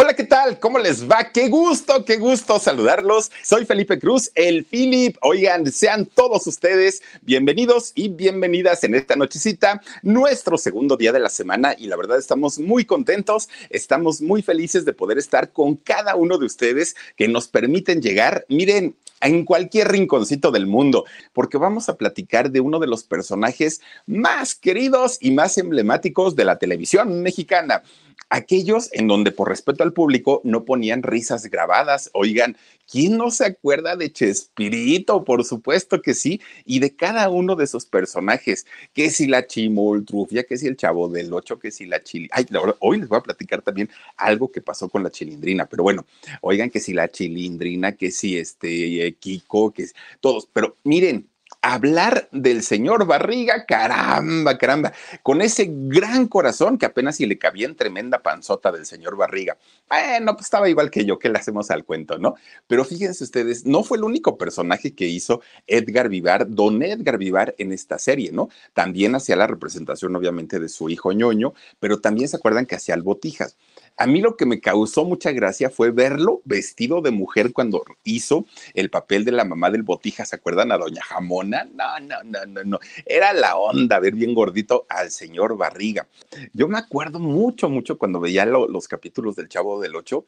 Hola, ¿qué tal? ¿Cómo les va? Qué gusto, qué gusto saludarlos. Soy Felipe Cruz, el Philip. Oigan, sean todos ustedes bienvenidos y bienvenidas en esta nochecita, nuestro segundo día de la semana y la verdad estamos muy contentos, estamos muy felices de poder estar con cada uno de ustedes que nos permiten llegar. Miren, en cualquier rinconcito del mundo, porque vamos a platicar de uno de los personajes más queridos y más emblemáticos de la televisión mexicana aquellos en donde por respeto al público no ponían risas grabadas. Oigan, ¿quién no se acuerda de Chespirito? Por supuesto que sí, y de cada uno de esos personajes, que si la Chimoltrufia, que si el Chavo del Ocho, que si la Chili. Ay, hoy les voy a platicar también algo que pasó con la Chilindrina, pero bueno, oigan que si la Chilindrina, que si este eh, Kiko, que todos, pero miren, hablar del señor Barriga, caramba, caramba, con ese gran corazón que apenas si le cabía en tremenda panzota del señor Barriga. Bueno, pues estaba igual que yo, que le hacemos al cuento, ¿no? Pero fíjense ustedes, no fue el único personaje que hizo Edgar Vivar, don Edgar Vivar en esta serie, ¿no? También hacía la representación, obviamente, de su hijo ñoño, pero también se acuerdan que hacía el Botijas. A mí lo que me causó mucha gracia fue verlo vestido de mujer cuando hizo el papel de la mamá del Botija. ¿Se acuerdan a Doña Jamona? No, no, no, no, no. Era la onda ver bien gordito al señor Barriga. Yo me acuerdo mucho, mucho cuando veía los capítulos del Chavo del Ocho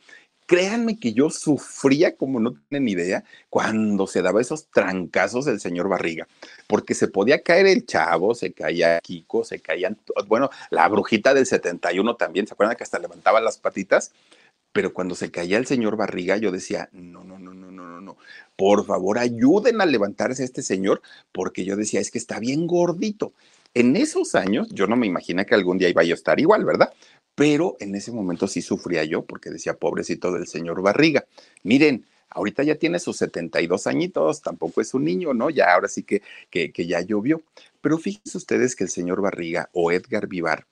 créanme que yo sufría como no tienen idea cuando se daba esos trancazos del señor Barriga, porque se podía caer el chavo, se caía Kiko, se caían, bueno, la brujita del 71 también, ¿se acuerdan que hasta levantaba las patitas? Pero cuando se caía el señor Barriga, yo decía, no, no, no, no, no, no, no, por favor ayuden a levantarse a este señor, porque yo decía, es que está bien gordito. En esos años, yo no me imaginé que algún día iba a estar igual, ¿verdad? pero en ese momento sí sufría yo porque decía, pobrecito del señor Barriga. Miren, ahorita ya tiene sus 72 añitos, tampoco es un niño, ¿no? Ya ahora sí que, que, que ya llovió. Pero fíjense ustedes que el señor Barriga o Edgar Vivar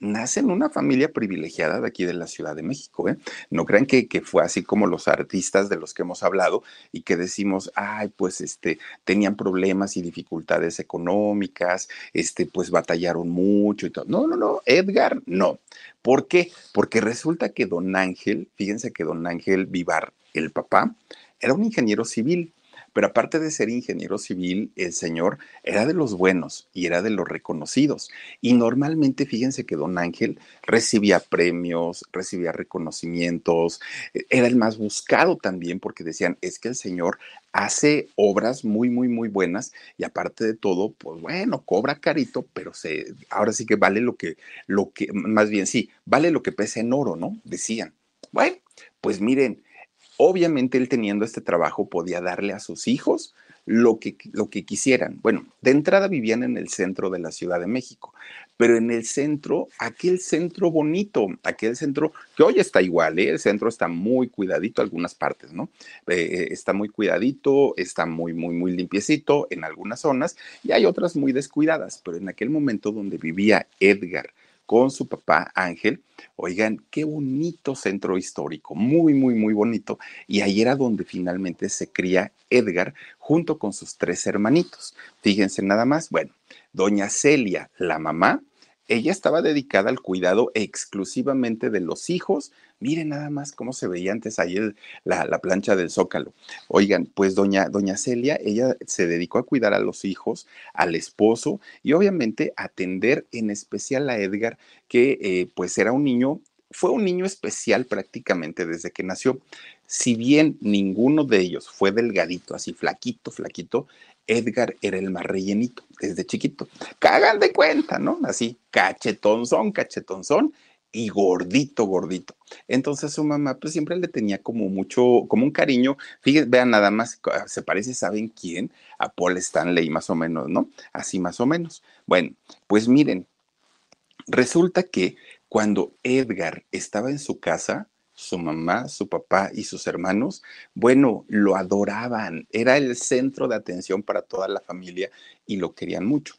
nace en una familia privilegiada de aquí de la Ciudad de México. ¿eh? No crean que, que, fue así como los artistas de los que hemos hablado y que decimos, ay, pues este, tenían problemas y dificultades económicas, este, pues batallaron mucho y todo. No, no, no, Edgar, no. ¿Por qué? Porque resulta que don Ángel, fíjense que don Ángel Vivar, el papá, era un ingeniero civil pero aparte de ser ingeniero civil, el señor era de los buenos y era de los reconocidos. Y normalmente, fíjense que don Ángel recibía premios, recibía reconocimientos, e, era el más buscado también porque decían, es que el señor hace obras muy, muy, muy buenas y aparte de todo, pues bueno, cobra carito, pero se, ahora sí que vale lo que, lo que, más bien sí, vale lo que pesa en oro, ¿no? Decían. Bueno, pues miren, Obviamente él teniendo este trabajo podía darle a sus hijos lo que, lo que quisieran. Bueno, de entrada vivían en el centro de la Ciudad de México, pero en el centro, aquel centro bonito, aquel centro que hoy está igual, ¿eh? el centro está muy cuidadito, algunas partes, ¿no? Eh, está muy cuidadito, está muy, muy, muy limpiecito en algunas zonas y hay otras muy descuidadas, pero en aquel momento donde vivía Edgar, con su papá Ángel. Oigan, qué bonito centro histórico, muy, muy, muy bonito. Y ahí era donde finalmente se cría Edgar junto con sus tres hermanitos. Fíjense nada más, bueno, doña Celia, la mamá, ella estaba dedicada al cuidado exclusivamente de los hijos. Miren nada más cómo se veía antes ahí la, la, plancha del zócalo. Oigan, pues doña, doña Celia, ella se dedicó a cuidar a los hijos, al esposo y obviamente atender en especial a Edgar, que eh, pues era un niño fue un niño especial prácticamente desde que nació. Si bien ninguno de ellos fue delgadito, así flaquito, flaquito, Edgar era el más rellenito desde chiquito. Cagan de cuenta, ¿no? Así, cachetonzón, cachetonzón y gordito, gordito. Entonces su mamá pues siempre le tenía como mucho, como un cariño. Fíjense, vean nada más, se parece, ¿saben quién? A Paul Stanley más o menos, ¿no? Así más o menos. Bueno, pues miren, resulta que cuando Edgar estaba en su casa, su mamá, su papá y sus hermanos, bueno, lo adoraban, era el centro de atención para toda la familia y lo querían mucho.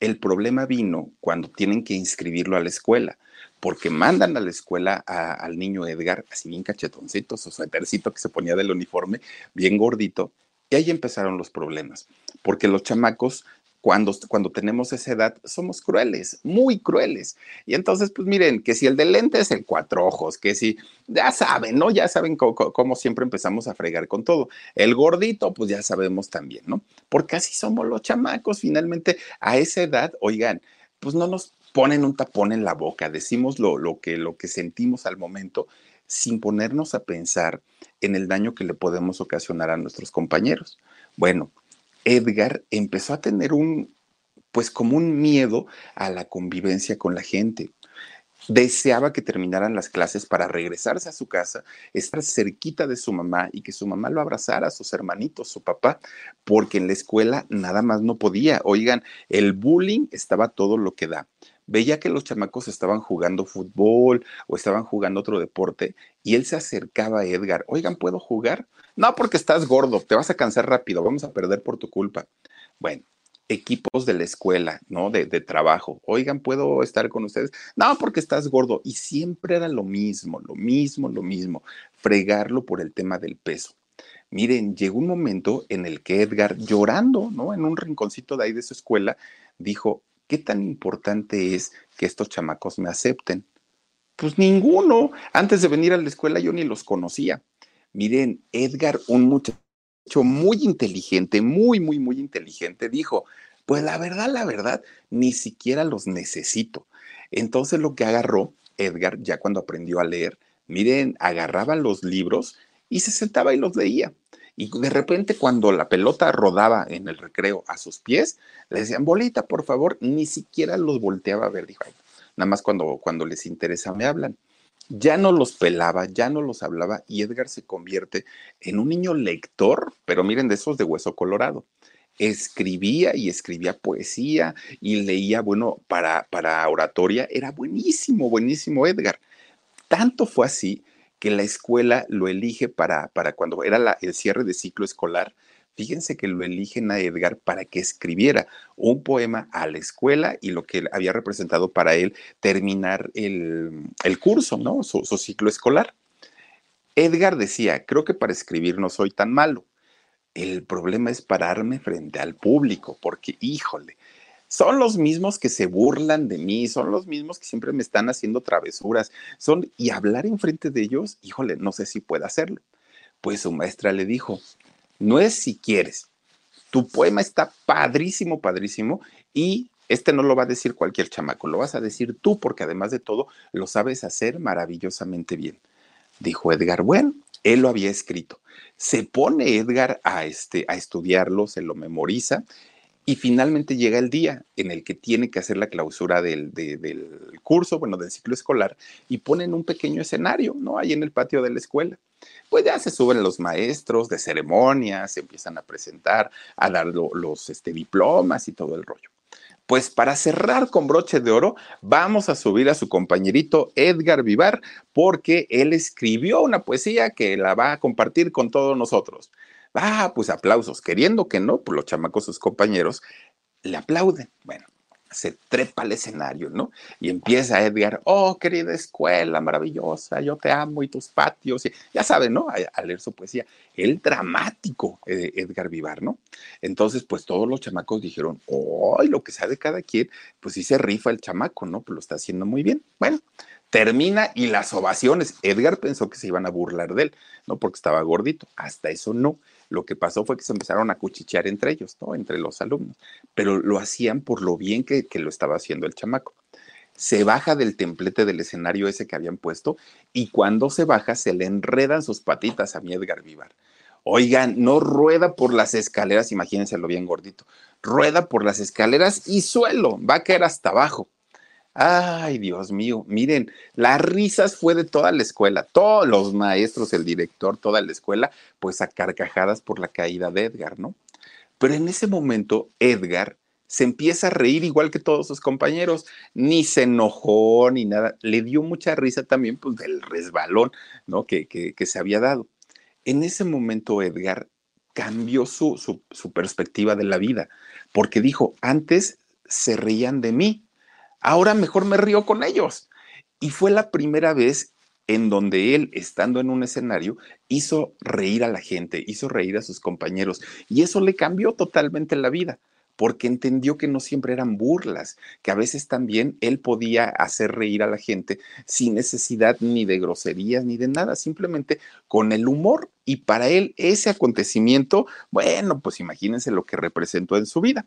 El problema vino cuando tienen que inscribirlo a la escuela, porque mandan a la escuela al niño Edgar, así bien cachetoncito, su suétercito que se ponía del uniforme, bien gordito, y ahí empezaron los problemas, porque los chamacos cuando, cuando tenemos esa edad, somos crueles, muy crueles. Y entonces, pues miren, que si el de lente es el cuatro ojos, que si, ya saben, ¿no? Ya saben cómo, siempre empezamos a fregar con todo. El gordito, pues ya sabemos también, ¿no? Porque así somos los chamacos, finalmente, a esa edad, oigan, pues no nos ponen un tapón en la boca, decimos lo, lo, que, lo que sentimos al momento sin ponernos a pensar en el daño que le podemos ocasionar a nuestros compañeros. Bueno, Edgar empezó a tener un, pues como un miedo a la convivencia con la gente. Deseaba que terminaran las clases para regresarse a su casa, estar cerquita de su mamá y que su mamá lo abrazara, sus hermanitos, su papá, porque en la escuela nada más no podía. Oigan, el bullying estaba todo lo que da veía que los chamacos estaban jugando fútbol o estaban jugando otro deporte y él se acercaba a Edgar, oigan, ¿puedo jugar? No, porque estás gordo, te vas a cansar rápido, vamos a perder por tu culpa. Bueno, equipos de la escuela, ¿no? De, de, trabajo. Oigan, ¿puedo estar con ustedes? No, porque estás gordo. Y siempre era lo mismo, lo mismo, lo mismo. Fregarlo por el tema del peso. Miren, llegó un momento en el que Edgar, llorando, ¿no? En un rinconcito de ahí de su escuela, dijo, ¿qué tan importante es que estos chamacos me acepten? Pues ninguno. Antes de venir a la escuela yo ni los conocía. Miren, Edgar, un muchacho muy inteligente, muy, muy, muy inteligente, dijo, pues la verdad, la verdad, ni siquiera los necesito. Entonces lo que agarró Edgar, ya cuando aprendió a leer, miren, agarraba los libros y se sentaba y los leía. Y de repente cuando la pelota rodaba en el recreo a sus pies, le decían, bolita, por favor, ni siquiera los volteaba a ver, dijo, nada más cuando, cuando les interesa me hablan. Ya no los pelaba, ya no los hablaba y Edgar se convierte en un niño lector, pero miren de esos de hueso colorado. Escribía y escribía poesía y leía, bueno, para, para oratoria, era buenísimo, buenísimo Edgar. Tanto fue así que la escuela lo elige para, para cuando era el cierre de ciclo escolar. Fíjense que lo eligen a Edgar para que escribiera un poema a la escuela y lo que había representado para él terminar el, curso, ¿no? Su ciclo escolar. Edgar decía, creo que para escribir no soy tan malo. El problema es pararme frente al público, porque híjole, son los mismos que se burlan de mí, son los mismos que siempre me están haciendo travesuras, son y hablar enfrente de ellos, híjole, no sé si pueda hacerlo. Pues su maestra le dijo, no es si quieres, tu poema está padrísimo, padrísimo y este no lo va a decir cualquier chamaco, lo vas a decir tú porque además de todo lo sabes hacer maravillosamente bien. Dijo Edgar, bueno, él lo había escrito. Se pone Edgar a, este, a estudiarlo, se lo memoriza y finalmente llega el día en el que tiene que hacer la clausura del, curso, bueno, del ciclo escolar, y ponen un pequeño escenario, ¿no? Ahí en el patio de la escuela. Pues ya se suben los maestros de ceremonias, se empiezan a presentar, a dar los este, diplomas y todo el rollo. Pues para cerrar con broche de oro, vamos a subir a su compañerito Edgar Vivar, porque él escribió una poesía que la va a compartir con todos nosotros. Ah, pues aplausos, queriendo que no, pues los chamacos, sus compañeros, le aplauden. Bueno, se trepa al escenario, ¿no? Y empieza Edgar, oh, querida escuela maravillosa, yo te amo y tus patios, y ya saben, ¿no? A, leer su poesía, el dramático eh, Edgar Vivar, ¿no? Entonces, pues todos los chamacos dijeron, oh, lo que sabe cada quien, pues sí se rifa el chamaco, ¿no? Pues lo está haciendo muy bien. Bueno, termina y las ovaciones. Edgar pensó que se iban a burlar de él, ¿no? Porque estaba gordito. Hasta eso no. Lo que pasó fue que se empezaron a cuchichear entre ellos, ¿no? Entre los alumnos. Pero lo hacían por lo bien que, lo estaba haciendo el chamaco. se baja del templete del escenario ese que habían puesto y cuando se baja se le enredan sus patitas a mi Edgar Vivar. Oigan, no rueda por las escaleras, imagínenselo bien gordito, rueda por las escaleras y suelo, va a caer hasta abajo. Ay, Dios mío, miren, las risas fue de toda la escuela, todos los maestros, el director, toda la escuela, pues a carcajadas por la caída de Edgar, ¿no? Pero en ese momento, Edgar se empieza a reír igual que todos sus compañeros, ni se enojó ni nada, le dio mucha risa también pues del resbalón, ¿no? Que, que, se había dado. En ese momento, Edgar cambió su, su, su perspectiva de la vida, porque dijo, antes se reían de mí, ahora mejor me río con ellos. Y fue la primera vez en donde él, estando en un escenario, hizo reír a la gente, hizo reír a sus compañeros, y eso le cambió totalmente la vida porque entendió que no siempre eran burlas, que a veces también él podía hacer reír a la gente sin necesidad ni de groserías ni de nada, simplemente con el humor. Y para él ese acontecimiento, bueno, pues imagínense lo que representó en su vida.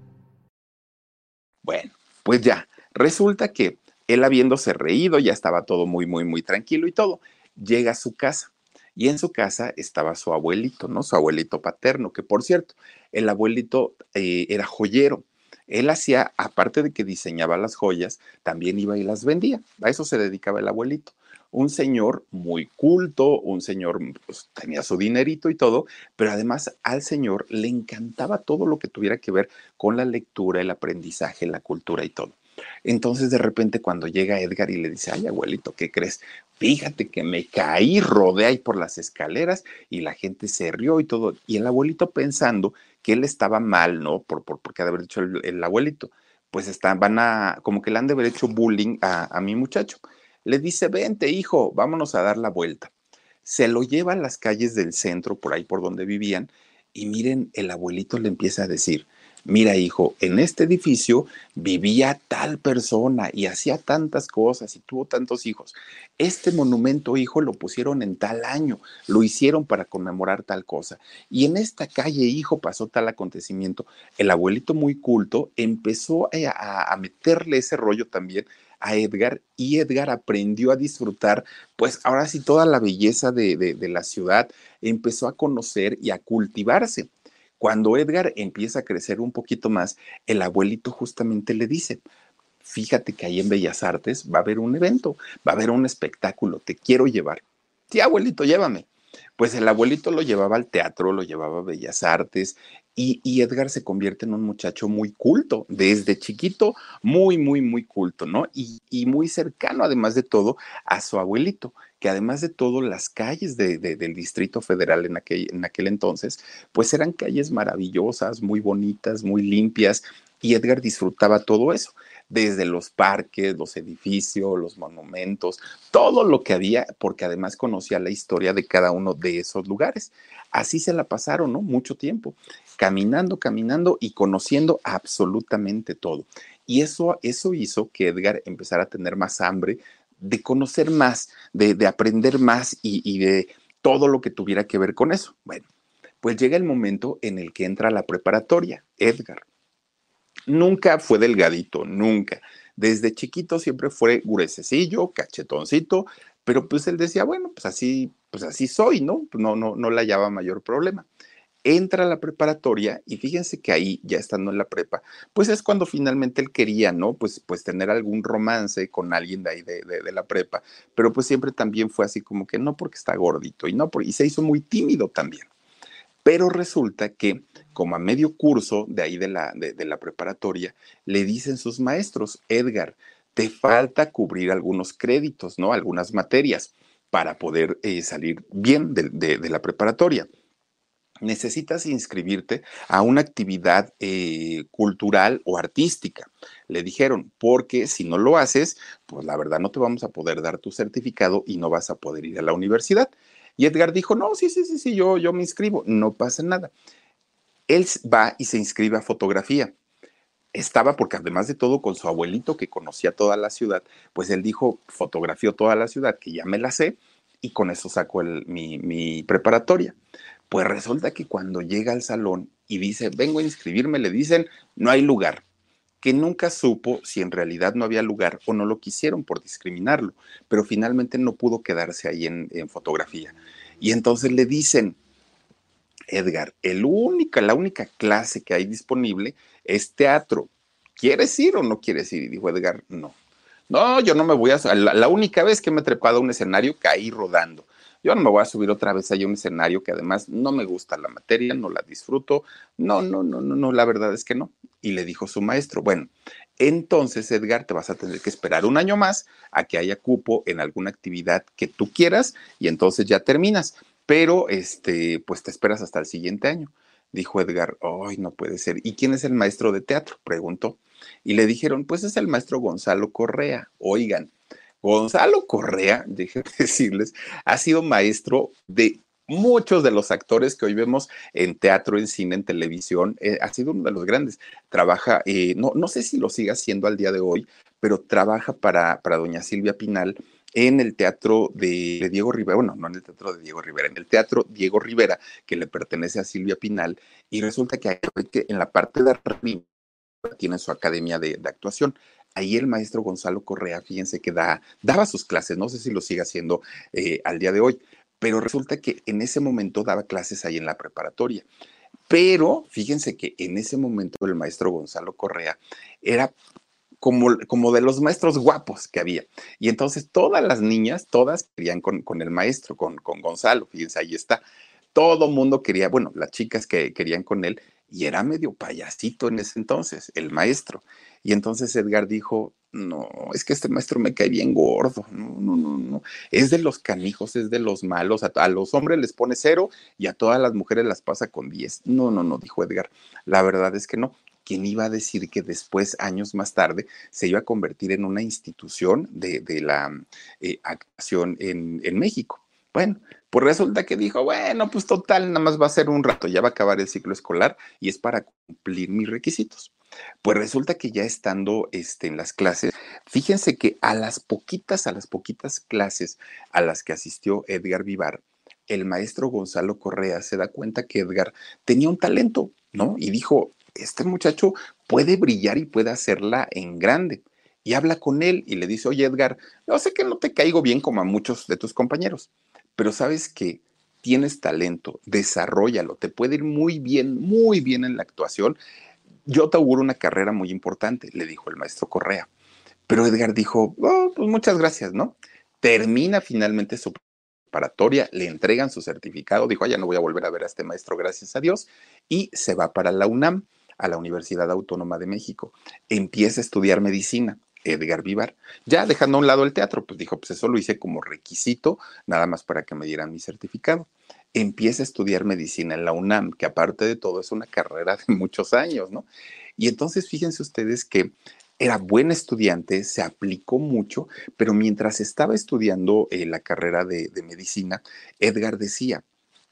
Pues ya, resulta que él habiéndose reído, ya estaba todo muy, muy, muy tranquilo y todo, llega a su casa. Y en su casa estaba su abuelito, ¿no? Su abuelito paterno, que por cierto, el abuelito eh, era joyero. Él hacía, aparte de que diseñaba las joyas, también iba y las vendía. A eso se dedicaba el abuelito un señor muy culto, un señor pues, tenía su dinerito y todo, pero además al señor le encantaba todo lo que tuviera que ver con la lectura, el aprendizaje, la cultura y todo. Entonces de repente cuando llega Edgar y le dice, ay abuelito, ¿qué crees? Fíjate que me caí, ahí por las escaleras y la gente se rió y todo. Y el abuelito pensando que él estaba mal, ¿no? Por, por, porque de haber dicho el, abuelito. Pues están, van a, como que le han de haber hecho bullying a, a mi muchacho le dice, vente hijo, vámonos a dar la vuelta. Se lo lleva a las calles del centro, por ahí por donde vivían, y miren, el abuelito le empieza a decir, mira hijo, en este edificio vivía tal persona y hacía tantas cosas y tuvo tantos hijos. Este monumento, hijo, lo pusieron en tal año, lo hicieron para conmemorar tal cosa. Y en esta calle, hijo, pasó tal acontecimiento. El abuelito muy culto empezó a, a meterle ese rollo también a Edgar y Edgar aprendió a disfrutar, pues ahora sí, toda la belleza de, de, la ciudad, empezó a conocer y a cultivarse. Cuando Edgar empieza a crecer un poquito más, el abuelito justamente le dice, fíjate que ahí en Bellas Artes va a haber un evento, va a haber un espectáculo, te quiero llevar. Sí, abuelito, llévame. Pues el abuelito lo llevaba al teatro, lo llevaba a Bellas Artes, y, Edgar se convierte en un muchacho muy culto, desde chiquito, muy, muy, muy culto, ¿no? Y, muy cercano, además de todo, a su abuelito, que además de todo, las calles del Distrito Federal en aquel, en aquel entonces, pues eran calles maravillosas, muy bonitas, muy limpias, y Edgar disfrutaba todo eso desde los parques, los edificios, los monumentos, todo lo que había, porque además conocía la historia de cada uno de esos lugares. Así se la pasaron, ¿no? Mucho tiempo, caminando, caminando y conociendo absolutamente todo. Y eso, eso hizo que Edgar empezara a tener más hambre de conocer más, de, aprender más y, y de todo lo que tuviera que ver con eso. Bueno, pues llega el momento en el que entra la preparatoria, Edgar. Nunca fue delgadito, nunca. Desde chiquito siempre fue gruesecillo, cachetoncito, pero pues él decía, bueno, pues así, pues así soy, ¿no? No, no, no le hallaba mayor problema. Entra a la preparatoria y fíjense que ahí, ya estando en la prepa, pues es cuando finalmente él quería, ¿no? Pues, pues tener algún romance con alguien de ahí de, de, la prepa, pero pues siempre también fue así como que no porque está gordito y no, porque, y se hizo muy tímido también. Pero resulta que, como a medio curso de ahí de la, de, la preparatoria, le dicen sus maestros, Edgar, te falta cubrir algunos créditos, ¿no? Algunas materias para poder eh, salir bien de, la preparatoria. necesitas inscribirte a una actividad eh, cultural o artística. Le dijeron, porque si no lo haces, pues la verdad no te vamos a poder dar tu certificado y no vas a poder ir a la universidad. Y Edgar dijo, no, sí, sí, sí, sí, yo, yo me inscribo, no pasa nada. Él va y se inscribe a fotografía. Estaba porque además de todo con su abuelito que conocía toda la ciudad, pues él dijo, fotografió toda la ciudad, que ya me la sé, y con eso sacó mi, preparatoria. Pues resulta que cuando llega al salón y dice, vengo a inscribirme, le dicen, no hay lugar, que nunca supo si en realidad no había lugar o no lo quisieron por discriminarlo, pero finalmente no pudo quedarse ahí en, fotografía. Y entonces le dicen, Edgar, el única, la única clase que hay disponible es teatro. ¿Quieres ir o no quieres ir? Y dijo Edgar, no. No, yo no me voy a... La, la única vez que me he trepado a un escenario caí rodando. Yo no me voy a subir otra vez a un escenario que además no me gusta la materia, no la disfruto. No, no, no, no, no, la verdad es que no. Y le dijo su maestro, bueno, entonces Edgar te vas a tener que esperar un año más a que haya cupo en alguna actividad que tú quieras y entonces ya terminas. Pero este, pues te esperas hasta el siguiente año. Dijo Edgar, ay, no puede ser. ¿Y quién es el maestro de teatro? Preguntó. Y le dijeron, pues es el maestro Gonzalo Correa. Oigan, Gonzalo Correa, déjenme decirles, ha sido maestro de muchos de los actores que hoy vemos en teatro, en cine, en televisión, eh, ha sido uno de los grandes. Trabaja, eh, no, no sé si lo sigue haciendo al día de hoy, pero trabaja para, para doña Silvia Pinal en el teatro de, Diego Rivera, bueno, no en el teatro de Diego Rivera, en el teatro Diego Rivera, que le pertenece a Silvia Pinal, y resulta que, en la parte de arriba tiene su academia de actuación ahí el maestro Gonzalo Correa, fíjense que da, daba sus clases, no sé si lo sigue haciendo eh, al día de hoy, pero resulta que en ese momento daba clases ahí en la preparatoria. Pero fíjense que en ese momento el maestro Gonzalo Correa era como, como, de los maestros guapos que había. Y entonces todas las niñas, todas querían con, con el maestro, con, con, Gonzalo, fíjense, ahí está. Todo mundo quería, bueno, las chicas que querían con él, y era medio payasito en ese entonces, el maestro. Y entonces Edgar dijo, no, es que este maestro me cae bien gordo, no, no, no, no, es de los canijos, es de los malos, a, los hombres les pone cero y a todas las mujeres las pasa con diez. No, no, no, dijo Edgar, la verdad es que no. ¿Quién iba a decir que después, años más tarde, se iba a convertir en una institución de, la eh, actuación en, en México? Bueno, pues resulta que dijo, bueno, pues total, nada más va a ser un rato, ya va a acabar el ciclo escolar y es para cumplir mis requisitos. Pues resulta que ya estando este, en las clases, fíjense que a las poquitas, a las poquitas clases a las que asistió Edgar Vivar, el maestro Gonzalo Correa se da cuenta que Edgar tenía un talento, ¿no? Y dijo, este muchacho puede brillar y puede hacerla en grande. Y habla con él y le dice, oye Edgar, yo sé que no te caigo bien como a muchos de tus compañeros, pero sabes que tienes talento, desarrollalo, te puede ir muy bien, muy bien en la actuación yo te auguro una carrera muy importante, le dijo el maestro Correa. Pero Edgar dijo, oh, pues muchas gracias, ¿no? Termina finalmente su preparatoria, le entregan su certificado, dijo, ya no voy a volver a ver a este maestro, gracias a Dios, y se va para la UNAM, a la Universidad Autónoma de México. Empieza a estudiar medicina. Edgar Vivar, ya dejando a un lado el teatro, pues dijo, pues eso lo hice como requisito, nada más para que me dieran mi certificado empieza a estudiar medicina en la UNAM, que aparte de todo es una carrera de muchos años, ¿no? Y entonces fíjense ustedes que era buen estudiante, se aplicó mucho, pero mientras estaba estudiando eh, la carrera de, medicina, Edgar decía,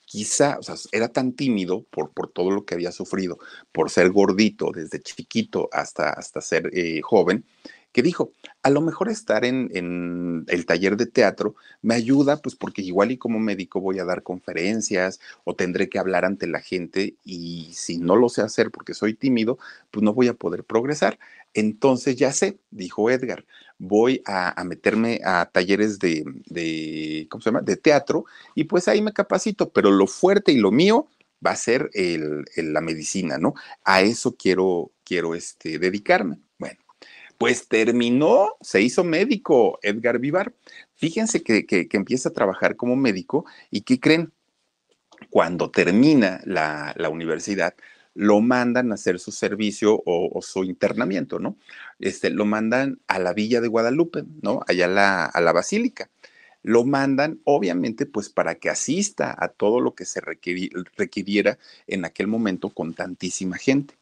quizá, o sea, era tan tímido por, por todo lo que había sufrido, por ser gordito desde chiquito hasta, hasta ser eh, joven, que dijo, a lo mejor estar en, el taller de teatro me ayuda, pues porque igual y como médico voy a dar conferencias o tendré que hablar ante la gente y si no lo sé hacer porque soy tímido, pues no voy a poder progresar. Entonces ya sé, dijo Edgar, voy a, meterme a talleres de, de, ¿cómo se llama? De teatro y pues ahí me capacito, pero lo fuerte y lo mío va a ser el, la medicina, ¿no? A eso quiero, quiero este, dedicarme. Bueno, pues terminó, se hizo médico Edgar Vivar. Fíjense que, empieza a trabajar como médico y ¿qué creen? Cuando termina la, universidad, lo mandan a hacer su servicio o, su internamiento, ¿no? Este, lo mandan a la villa de Guadalupe, ¿no? Allá la, a la basílica. lo mandan obviamente pues para que asista a todo lo que se requiriera en aquel momento con tantísima gente.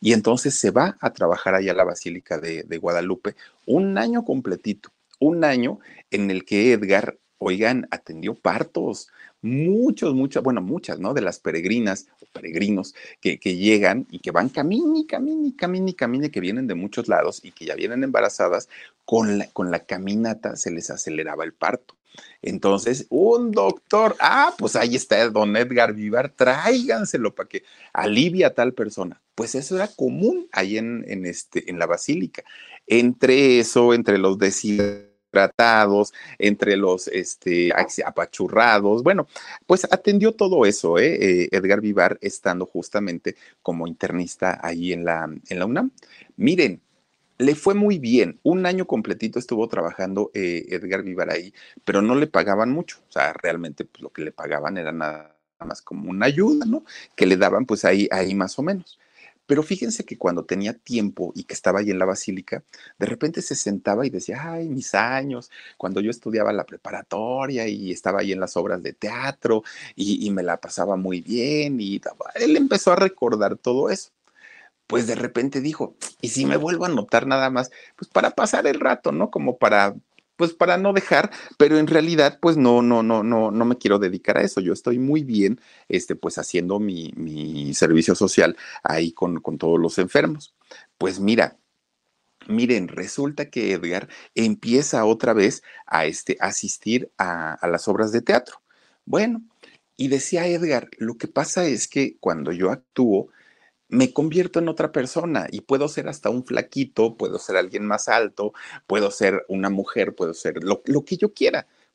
Y entonces se va a trabajar allá a la Basílica de Guadalupe un año completito, un año en el que Edgar oigan, atendió partos, muchos, muchas, bueno, muchas, ¿no? De las peregrinas o peregrinos que, llegan y que van camine, camine, camine, camine, que vienen de muchos lados y que ya vienen embarazadas, con la, con la caminata se les aceleraba el parto. Entonces, un doctor, ah, pues ahí está don Edgar Vivar, tráiganselo para que alivie a tal persona. Pues eso era común ahí en, en, este, en la basílica. Entre eso, entre los desiertos tratados, entre los este, apachurrados. Bueno, pues atendió todo eso, ¿eh? ¿eh? Edgar Vivar estando justamente como internista ahí en la, en la UNAM. Miren, le fue muy bien. Un año completito estuvo trabajando eh, Edgar Vivar ahí, pero no le pagaban mucho. O sea, realmente pues, lo que le pagaban era nada más como una ayuda, ¿no? Que le daban pues ahí, ahí más o menos. Pero fíjense que cuando tenía tiempo y que estaba ahí en la basílica, de repente se sentaba y decía, ay, mis años, cuando yo estudiaba la preparatoria y estaba ahí en las obras de teatro y, me la pasaba muy bien y él empezó a recordar todo eso. Pues de repente dijo, ¿y si me vuelvo a notar nada más? Pues para pasar el rato, ¿no? Como para pues para no dejar, pero en realidad pues no, no, no, no, no me quiero dedicar a eso. Yo estoy muy bien, este, pues haciendo mi, mi servicio social ahí con, con todos los enfermos. Pues mira, Miren, resulta que Edgar empieza otra vez a este, asistir a, a, las obras de teatro. Bueno, y decía Edgar, lo que pasa es que cuando yo actúo, me convierto en otra persona y puedo ser hasta un flaquito, puedo ser alguien más alto, puedo ser una mujer, puedo ser lo, lo que yo quiera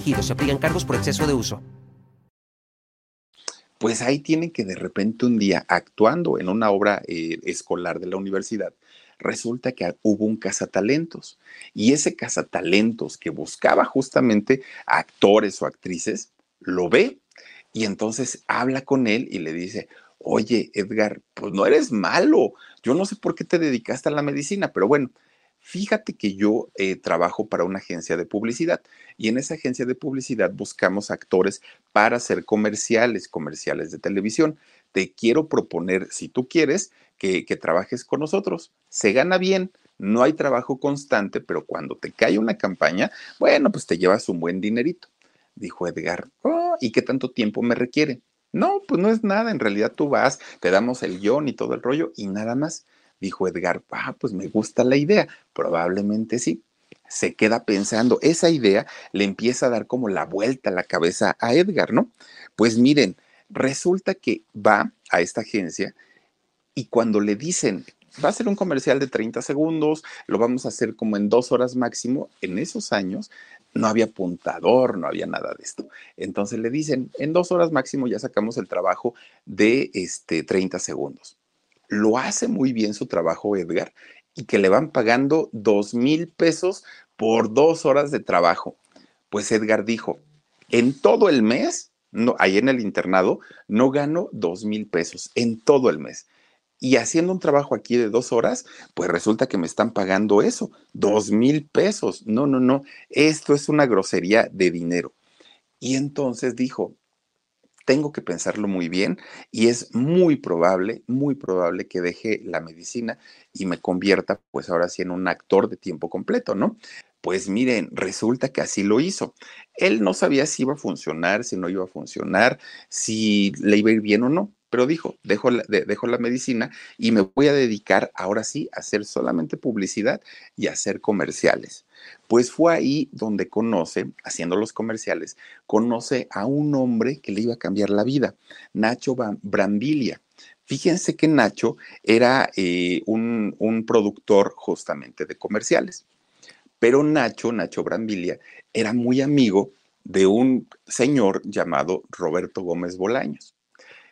se aplican cargos por exceso de uso. Pues ahí tienen que de repente un día, actuando en una obra eh, escolar de la universidad, resulta que hubo un cazatalentos. Y ese cazatalentos que buscaba justamente actores o actrices, lo ve y entonces habla con él y le dice, oye, Edgar, pues no eres malo. Yo no sé por qué te dedicaste a la medicina, pero bueno, Fíjate que yo eh, trabajo para una agencia de publicidad y en esa agencia de publicidad buscamos actores para hacer comerciales, comerciales de televisión. Te quiero proponer, si tú quieres, que, trabajes con nosotros. Se gana bien, no hay trabajo constante, pero cuando te cae una campaña, bueno, pues te llevas un buen dinerito. Dijo Edgar, oh, ¿y qué tanto tiempo me requiere? No, pues no es nada, en realidad tú vas, te damos el guion y todo el rollo y nada más dijo Edgar, ah, pues me gusta la idea, probablemente sí. Se queda pensando, esa idea le empieza a dar como la vuelta a la cabeza a Edgar, ¿no? Pues miren, resulta que va a esta agencia y cuando le dicen, va a ser un comercial de 30 segundos, lo vamos a hacer como en dos horas máximo, en esos años no había apuntador, no había nada de esto. Entonces le dicen, en dos horas máximo ya sacamos el trabajo de este 30 segundos lo hace muy bien su trabajo Edgar y que le van pagando dos mil pesos por dos horas de trabajo. Pues Edgar dijo, en todo el mes, no, ahí en el internado, no gano dos mil pesos, en todo el mes. Y haciendo un trabajo aquí de dos horas, pues resulta que me están pagando eso, dos mil pesos. No, no, no, esto es una grosería de dinero. Y entonces dijo, tengo que pensarlo muy bien y es muy probable, muy probable que deje la medicina y me convierta pues ahora sí en un actor de tiempo completo, ¿no? Pues miren, resulta que así lo hizo. Él no sabía si iba a funcionar, si no iba a funcionar, si le iba a ir bien o no pero dijo, dejo la, dejo la medicina y me voy a dedicar ahora sí a hacer solamente publicidad y a hacer comerciales. Pues fue ahí donde conoce, haciendo los comerciales, conoce a un hombre que le iba a cambiar la vida, Nacho Brambilia. Fíjense que Nacho era eh, un, un productor justamente de comerciales, pero Nacho, Nacho Brambilia, era muy amigo de un señor llamado Roberto Gómez Bolaños.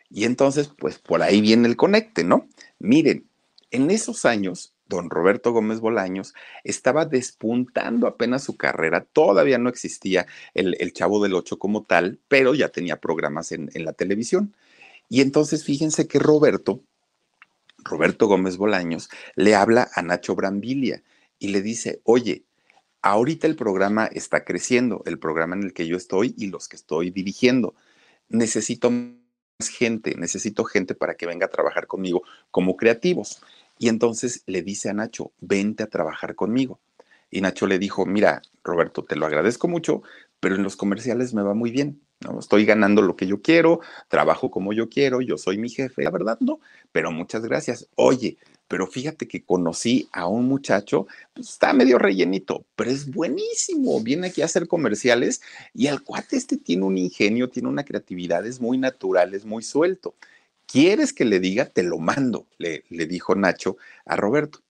Y entonces, pues por ahí viene el conecte, ¿no? Miren, en esos años, don Roberto Gómez Bolaños estaba despuntando apenas su carrera, todavía no existía el, Chavo del Ocho como tal, pero ya tenía programas en, en la televisión. Y entonces fíjense que Roberto, Roberto Gómez Bolaños, le habla a Nacho Brambilia y le dice, oye, ahorita el programa está creciendo, el programa en el que yo estoy y los que estoy dirigiendo. Necesito gente, necesito gente para que venga a trabajar conmigo como creativos. Y entonces le dice a Nacho, vente a trabajar conmigo. Y Nacho le dijo, mira, Roberto, te lo agradezco mucho, pero en los comerciales me va muy bien. ¿no? Estoy ganando lo que yo quiero, trabajo como yo quiero, yo soy mi jefe. La verdad, no, pero muchas gracias. Oye, pero fíjate que conocí a un muchacho, pues está medio rellenito, pero es buenísimo. Viene aquí a hacer comerciales y el cuate este tiene un ingenio, tiene una creatividad, es muy natural, es muy suelto. ¿Quieres que le diga? Te lo mando, le, dijo Nacho a Roberto.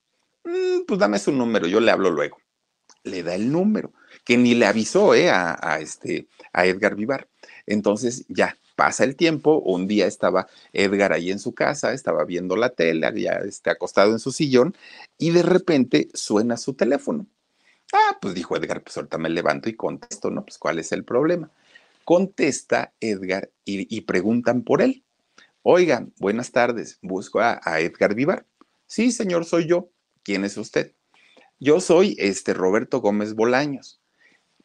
Mm, pues dame su número, yo le hablo luego. Le da el número, que ni le avisó ¿eh? a, a, este, a Edgar Vivar. Entonces ya pasa el tiempo, un día estaba Edgar ahí en su casa, estaba viendo la tele, ya está acostado en su sillón y de repente suena su teléfono. Ah, pues dijo Edgar, pues ahorita me levanto y contesto, ¿no? Pues cuál es el problema. Contesta Edgar y, preguntan por él. Oigan, buenas tardes, busco a, a, Edgar Vivar. Sí, señor, soy yo. ¿Quién es usted? Yo soy este Roberto Gómez Bolaños.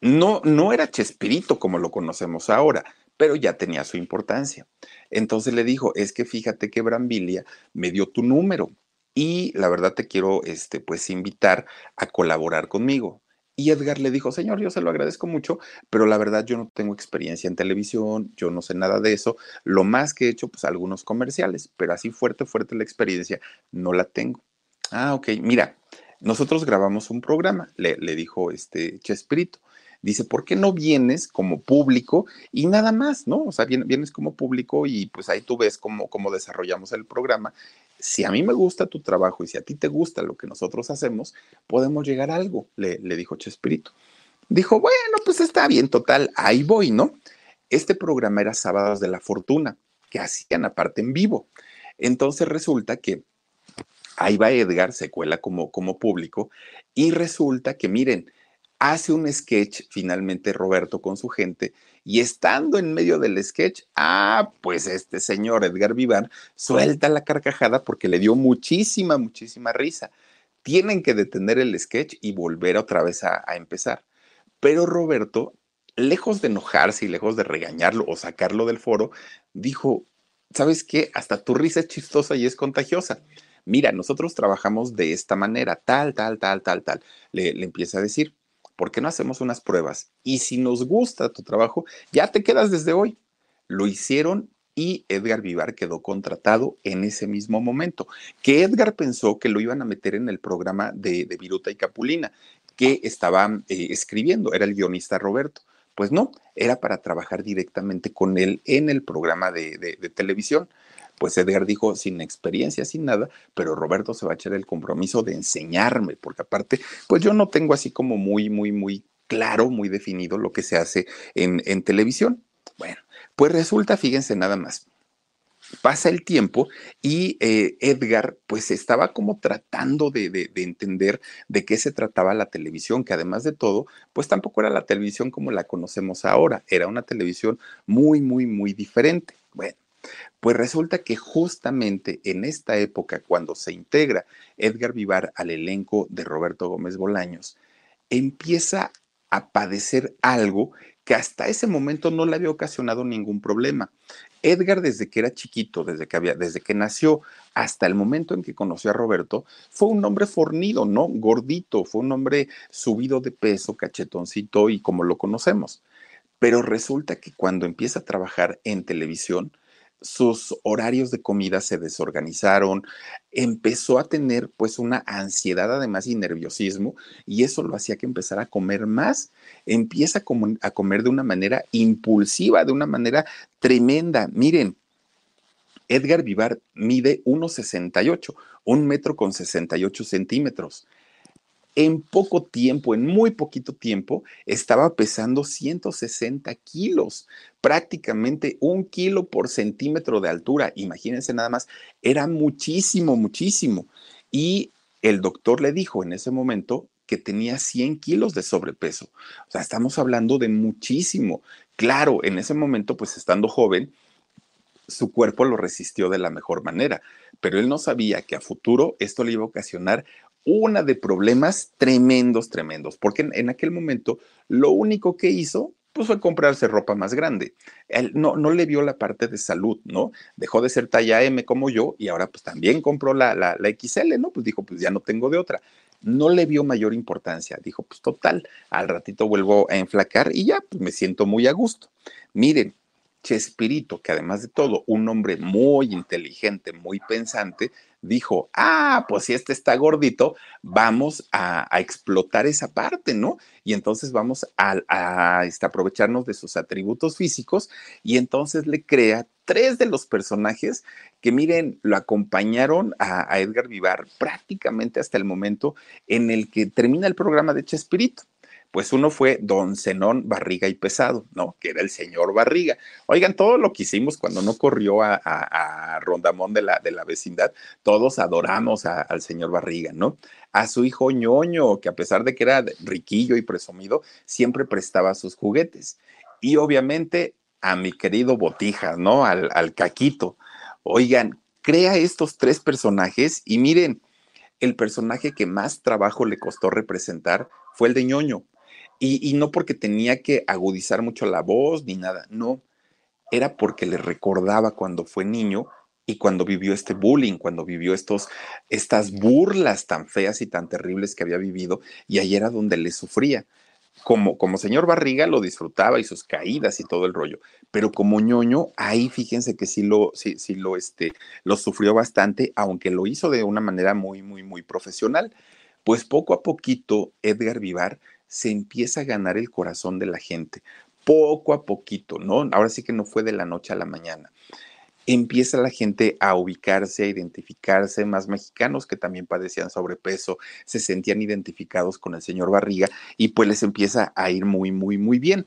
No, no era Chespirito como lo conocemos ahora, pero ya tenía su importancia. Entonces le dijo, es que fíjate que Brambilia me dio tu número y la verdad te quiero, este, pues, invitar a colaborar conmigo. Y Edgar le dijo, señor, yo se lo agradezco mucho, pero la verdad yo no tengo experiencia en televisión, yo no sé nada de eso. Lo más que he hecho, pues algunos comerciales, pero así fuerte, fuerte la experiencia, no la tengo. Ah, ok, mira, nosotros grabamos un programa, le, le dijo este Chespirito. Dice, ¿por qué no vienes como público y nada más, ¿no? O sea, vienes como público y pues ahí tú ves cómo, cómo desarrollamos el programa. Si a mí me gusta tu trabajo y si a ti te gusta lo que nosotros hacemos, podemos llegar a algo, le, le dijo Chespirito. Dijo, bueno, pues está bien, total, ahí voy, ¿no? Este programa era Sábados de la Fortuna, que hacían aparte en vivo. Entonces resulta que ahí va Edgar, se cuela como, como público, y resulta que, miren, hace un sketch finalmente Roberto con su gente y estando en medio del sketch, ah, pues este señor Edgar Vivar suelta la carcajada porque le dio muchísima, muchísima risa. Tienen que detener el sketch y volver otra vez a, empezar. Pero Roberto, lejos de enojarse y lejos de regañarlo o sacarlo del foro, dijo, ¿sabes qué? Hasta tu risa es chistosa y es contagiosa mira, nosotros trabajamos de esta manera, tal, tal, tal, tal, tal. Le, empieza a decir. ¿Por qué no hacemos unas pruebas? Y si nos gusta tu trabajo, ya te quedas desde hoy. Lo hicieron y Edgar Vivar quedó contratado en ese mismo momento, que Edgar pensó que lo iban a meter en el programa de, Viruta y Capulina, que estaba eh, escribiendo, era el guionista Roberto. Pues no, era para trabajar directamente con él en el programa de televisión pues Edgar dijo sin experiencia, sin nada, pero Roberto se va a echar el compromiso de enseñarme, porque aparte, pues yo no tengo así como muy, muy, muy claro, muy definido lo que se hace en, en televisión. Bueno, pues resulta, fíjense nada más, pasa el tiempo y eh, Edgar pues estaba como tratando de, de, de, entender de qué se trataba la televisión, que además de todo, pues tampoco era la televisión como la conocemos ahora, era una televisión muy, muy, muy diferente. Bueno, pues resulta que justamente en esta época, cuando se integra Edgar Vivar al elenco de Roberto Gómez Bolaños, empieza a padecer algo que hasta ese momento no le había ocasionado ningún problema. Edgar desde que era chiquito, desde que había, desde que nació hasta el momento en que conoció a Roberto, fue un hombre fornido, ¿no? Gordito, fue un hombre subido de peso, cachetoncito y como lo conocemos. Pero resulta que cuando empieza a trabajar en televisión, sus horarios de comida se desorganizaron, empezó a tener pues una ansiedad además y nerviosismo y eso lo hacía que empezara a comer más, empieza a, comer de una manera impulsiva, de una manera tremenda. Miren, Edgar Vivar mide 1,68, un metro con 68 centímetros. En poco tiempo, en muy poquito tiempo, estaba pesando 160 kilos, prácticamente un kilo por centímetro de altura. Imagínense nada más, era muchísimo, muchísimo. Y el doctor le dijo en ese momento que tenía 100 kilos de sobrepeso. O sea, estamos hablando de muchísimo. Claro, en ese momento, pues estando joven, su cuerpo lo resistió de la mejor manera, pero él no sabía que a futuro esto le iba a ocasionar una de problemas tremendos, tremendos, porque en, aquel momento lo único que hizo pues fue comprarse ropa más grande. Él no, no le vio la parte de salud, ¿no? Dejó de ser talla M como yo y ahora pues también compró la, la, la XL, ¿no? Pues dijo, pues ya no tengo de otra. No le vio mayor importancia. Dijo, pues total, al ratito vuelvo a enflacar y ya, pues me siento muy a gusto. Miren, Chespirito, que además de todo, un hombre muy inteligente, muy pensante, dijo, ah, pues si este está gordito, vamos a, explotar esa parte, ¿no? Y entonces vamos a, este, aprovecharnos de sus atributos físicos y entonces le crea tres de los personajes que, miren, lo acompañaron a, a Edgar Vivar prácticamente hasta el momento en el que termina el programa de Chespirito pues uno fue don Zenón Barriga y Pesado, ¿no? Que era el señor Barriga. Oigan, todo lo que hicimos cuando no corrió a, Rondamón de la, de la vecindad, todos adoramos al señor Barriga, ¿no? A su hijo ñoño, que a pesar de que era riquillo y presumido, siempre prestaba sus juguetes. Y obviamente a mi querido Botija, ¿no? Al, al Caquito. Oigan, crea estos tres personajes y miren, el personaje que más trabajo le costó representar fue el de ñoño y, no porque tenía que agudizar mucho la voz ni nada, no, era porque le recordaba cuando fue niño y cuando vivió este bullying, cuando vivió estos, estas burlas tan feas y tan terribles que había vivido, y ahí era donde le sufría. Como, como señor Barriga lo disfrutaba y sus caídas y todo el rollo, pero como ñoño, ahí fíjense que sí lo, sí, sí lo, este, lo sufrió bastante, aunque lo hizo de una manera muy, muy, muy profesional. Pues poco a poquito Edgar Vivar se empieza a ganar el corazón de la gente, poco a poquito, ¿no? Ahora sí que no fue de la noche a la mañana empieza la gente a ubicarse, a identificarse, más mexicanos que también padecían sobrepeso, se sentían identificados con el señor Barriga y pues les empieza a ir muy, muy, muy bien.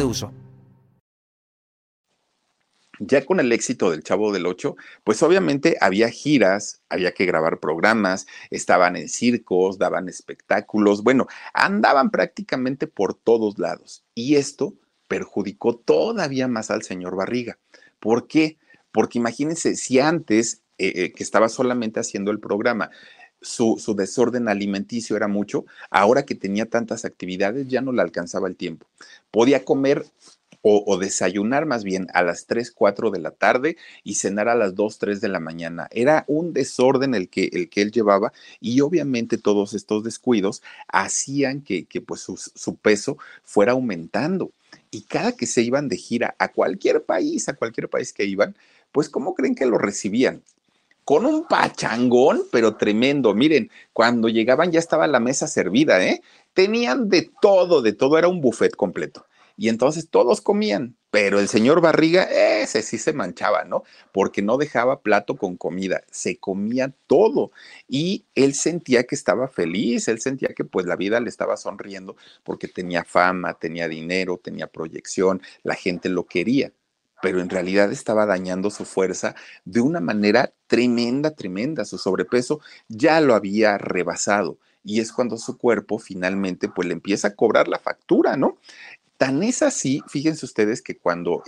uso. Ya con el éxito del Chavo del Ocho, pues obviamente había giras, había que grabar programas, estaban en circos, daban espectáculos, bueno, andaban prácticamente por todos lados. Y esto perjudicó todavía más al señor Barriga. ¿Por qué? Porque imagínense, si antes eh, eh, que estaba solamente haciendo el programa, su, su, desorden alimenticio era mucho, ahora que tenía tantas actividades ya no le alcanzaba el tiempo. Podía comer o, desayunar más bien a las 3, 4 de la tarde y cenar a las 2, 3 de la mañana. Era un desorden el que, el que él llevaba y obviamente todos estos descuidos hacían que, que pues su, su peso fuera aumentando. Y cada que se iban de gira a cualquier país, a cualquier país que iban, pues ¿cómo creen que lo recibían? Con un pachangón, pero tremendo. Miren, cuando llegaban ya estaba la mesa servida, ¿eh? Tenían de todo, de todo, era un buffet completo y entonces todos comían, pero el señor Barriga, ese sí se manchaba, ¿no? Porque no dejaba plato con comida, se comía todo y él sentía que estaba feliz, él sentía que pues la vida le estaba sonriendo porque tenía fama, tenía dinero, tenía proyección, la gente lo quería pero en realidad estaba dañando su fuerza de una manera tremenda, tremenda. Su sobrepeso ya lo había rebasado y es cuando su cuerpo finalmente pues le empieza a cobrar la factura, ¿no? Tan es así, fíjense ustedes que cuando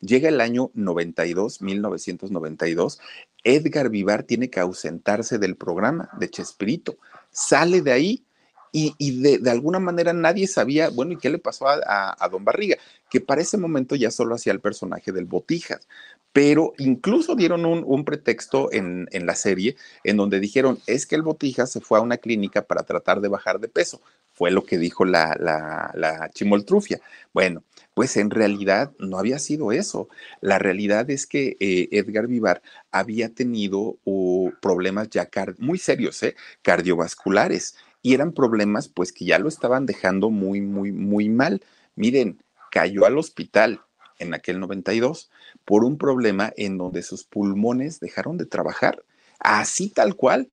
llega el año 92, 1992, Edgar Vivar tiene que ausentarse del programa de Chespirito. Sale de ahí y, de, alguna manera nadie sabía, bueno, ¿y qué le pasó a, Don Barriga? Que para ese momento ya solo hacía el personaje del Botijas, pero incluso dieron un, pretexto en, la serie en donde dijeron, es que el Botijas se fue a una clínica para tratar de bajar de peso, fue lo que dijo la, la, chimoltrufia. Bueno, pues en realidad no había sido eso. La realidad es que eh, Edgar Vivar había tenido uh, problemas ya muy serios, ¿eh? cardiovasculares y eran problemas pues que ya lo estaban dejando muy, muy, muy mal. Miren, cayó al hospital en aquel 92 por un problema en donde sus pulmones dejaron de trabajar, así tal cual,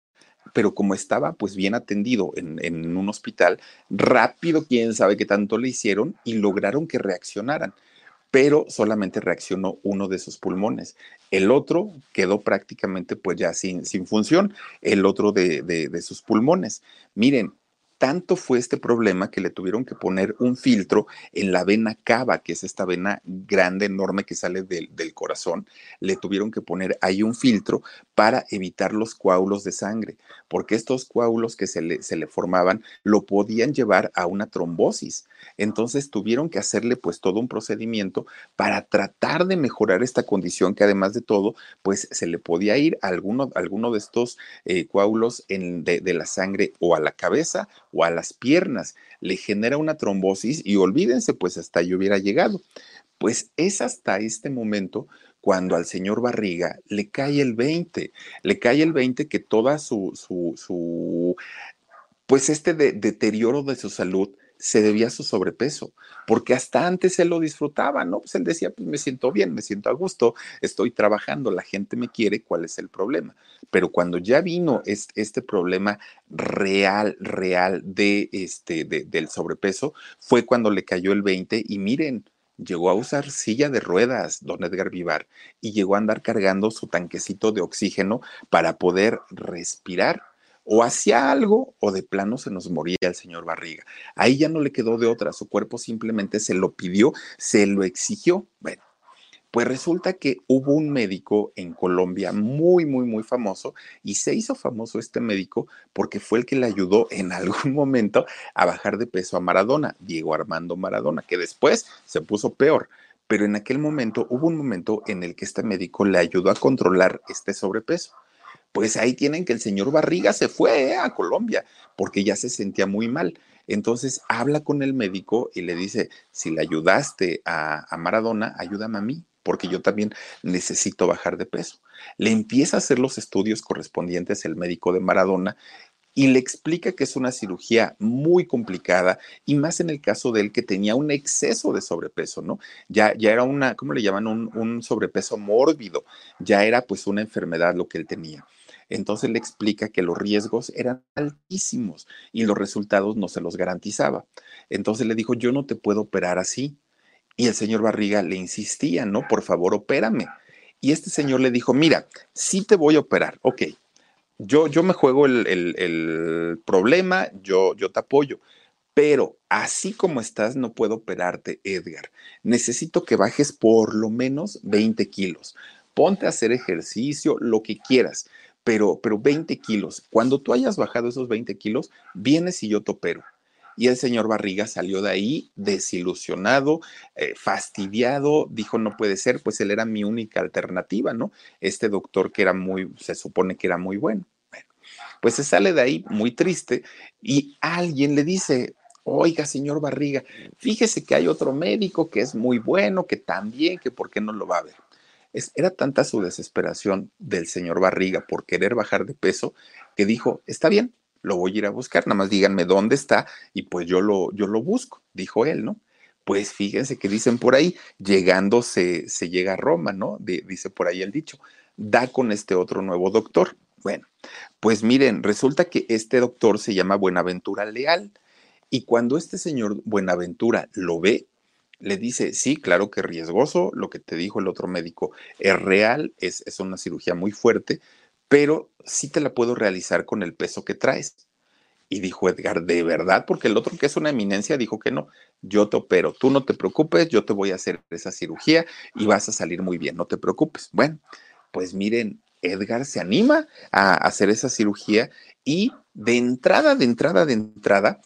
pero como estaba pues bien atendido en, en un hospital, rápido, quién sabe qué tanto le hicieron y lograron que reaccionaran pero solamente reaccionó uno de sus pulmones. El otro quedó prácticamente pues ya sin, sin función, el otro de, de, de sus pulmones. Miren, tanto fue este problema que le tuvieron que poner un filtro en la vena cava, que es esta vena grande, enorme que sale del, corazón. Le tuvieron que poner ahí un filtro para evitar los coágulos de sangre, porque estos coágulos que se le, formaban lo podían llevar a una trombosis. Entonces tuvieron que hacerle pues todo un procedimiento para tratar de mejorar esta condición que además de todo, pues se le podía ir a alguno, de estos eh, coágulos de la sangre o a la cabeza o a las piernas, le genera una trombosis y olvídense, pues hasta yo hubiera llegado. Pues es hasta este momento cuando al señor Barriga le cae el 20, le cae el 20 que toda su, su, su pues este deterioro de su salud se debía a su sobrepeso, porque hasta antes él lo disfrutaba, ¿no? Pues él decía, pues me siento bien, me siento a gusto, estoy trabajando, la gente me quiere, ¿cuál es el problema? Pero cuando ya vino este, este problema real, real de este, del sobrepeso, fue cuando le cayó el 20 y miren, llegó a usar silla de ruedas, don Edgar Vivar, y llegó a andar cargando su tanquecito de oxígeno para poder respirar o hacía algo o de plano se nos moría el señor Barriga. Ahí ya no le quedó de otra, su cuerpo simplemente se lo pidió, se lo exigió. Bueno, pues resulta que hubo un médico en Colombia muy, muy, muy famoso y se hizo famoso este médico porque fue el que le ayudó en algún momento a bajar de peso a Maradona, Diego Armando Maradona, que después se puso peor. Pero en aquel momento hubo un momento en el que este médico le ayudó a controlar este sobrepeso pues ahí tienen que el señor Barriga se fue eh, a Colombia porque ya se sentía muy mal. Entonces habla con el médico y le dice, si le ayudaste a, a Maradona, ayúdame a mí, porque yo también necesito bajar de peso. Le empieza a hacer los estudios correspondientes el médico de Maradona y le explica que es una cirugía muy complicada y más en el caso de él que tenía un exceso de sobrepeso, ¿no? Ya, ya era una, ¿cómo le llaman? Un, un sobrepeso mórbido, ya era pues una enfermedad lo que él tenía. Entonces le explica que los riesgos eran altísimos y los resultados no se los garantizaba. Entonces le dijo, yo no te puedo operar así. Y el señor Barriga le insistía, no, por favor, opérame. Y este señor le dijo, mira, sí te voy a operar, ok. Yo, yo me juego el, el, problema, yo, yo te apoyo, pero así como estás, no puedo operarte, Edgar. Necesito que bajes por lo menos 20 kilos. Ponte a hacer ejercicio, lo que quieras, pero, pero 20 kilos. Cuando tú hayas bajado esos 20 kilos, vienes y yo te opero. Y el señor Barriga salió de ahí desilusionado, eh, fastidiado, dijo, no puede ser, pues él era mi única alternativa, ¿no? Este doctor que era muy, se supone que era muy bueno. bueno pues se sale de ahí muy triste y alguien le dice, oiga, señor Barriga, fíjese que hay otro médico que es muy bueno, que también, que por qué no lo va a ver era tanta su desesperación del señor Barriga por querer bajar de peso que dijo, está bien, lo voy a ir a buscar, nada más díganme dónde está y pues yo lo, yo lo busco, dijo él, ¿no? Pues fíjense que dicen por ahí, llegando se, se llega a Roma, ¿no? dice por ahí el dicho, da con este otro nuevo doctor. Bueno, pues miren, resulta que este doctor se llama Buenaventura Leal y cuando este señor Buenaventura lo ve, le dice, sí, claro que riesgoso, lo que te dijo el otro médico es real, es, es una cirugía muy fuerte, pero sí te la puedo realizar con el peso que traes. Y dijo Edgar, ¿de verdad? Porque el otro que es una eminencia dijo que no, yo te opero, tú no te preocupes, yo te voy a hacer esa cirugía y vas a salir muy bien, no te preocupes. Bueno, pues miren, Edgar se anima a hacer esa cirugía y de entrada, de entrada, de entrada,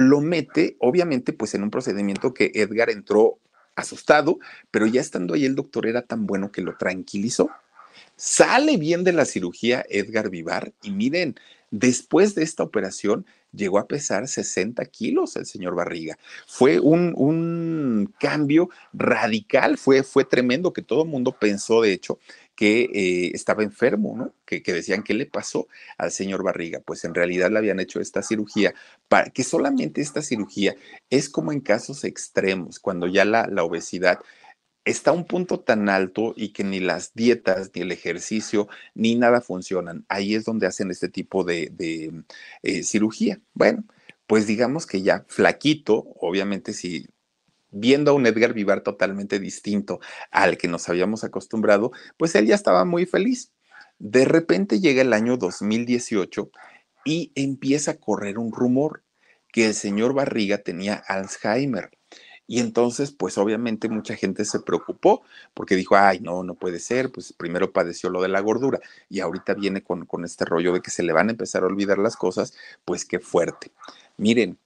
lo mete, obviamente, pues en un procedimiento que Edgar entró asustado, pero ya estando ahí el doctor era tan bueno que lo tranquilizó. Sale bien de la cirugía Edgar Vivar y miren, después de esta operación llegó a pesar 60 kilos el señor Barriga. Fue un, un cambio radical, fue, fue tremendo que todo el mundo pensó, de hecho, que eh, estaba enfermo, ¿no? Que, decían, ¿qué le pasó al señor Barriga? Pues en realidad le habían hecho esta cirugía, para que solamente esta cirugía es como en casos extremos, cuando ya la, la obesidad está a un punto tan alto y que ni las dietas, ni el ejercicio, ni nada funcionan. Ahí es donde hacen este tipo de, eh, cirugía. Bueno, pues digamos que ya flaquito, obviamente si viendo a un Edgar Vivar totalmente distinto al que nos habíamos acostumbrado, pues él ya estaba muy feliz. De repente llega el año 2018 y empieza a correr un rumor que el señor Barriga tenía Alzheimer. Y entonces, pues obviamente mucha gente se preocupó porque dijo, ay, no, no puede ser, pues primero padeció lo de la gordura y ahorita viene con, con este rollo de que se le van a empezar a olvidar las cosas, pues qué fuerte. Miren,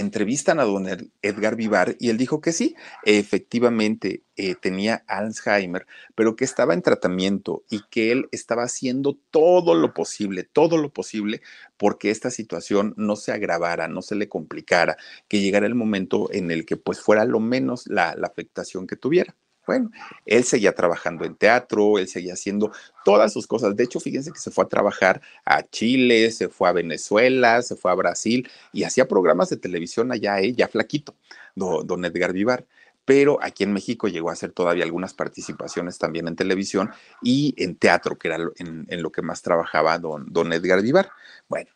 entrevistan a don Edgar Vivar y él dijo que sí, efectivamente eh, tenía Alzheimer, pero que estaba en tratamiento y que él estaba haciendo todo lo posible, todo lo posible porque esta situación no se agravara, no se le complicara, que llegara el momento en el que pues fuera lo menos la afectación que tuviera. Bueno, él seguía trabajando en teatro, él seguía haciendo todas sus cosas. De hecho, fíjense que se fue a trabajar a Chile, se fue a Venezuela, se fue a Brasil y hacía programas de televisión allá, eh, ya flaquito, don, Edgar Vivar pero aquí en México llegó a hacer todavía algunas participaciones también en televisión y en teatro, que era en, en lo que más trabajaba don, don Edgar Vivar. Bueno,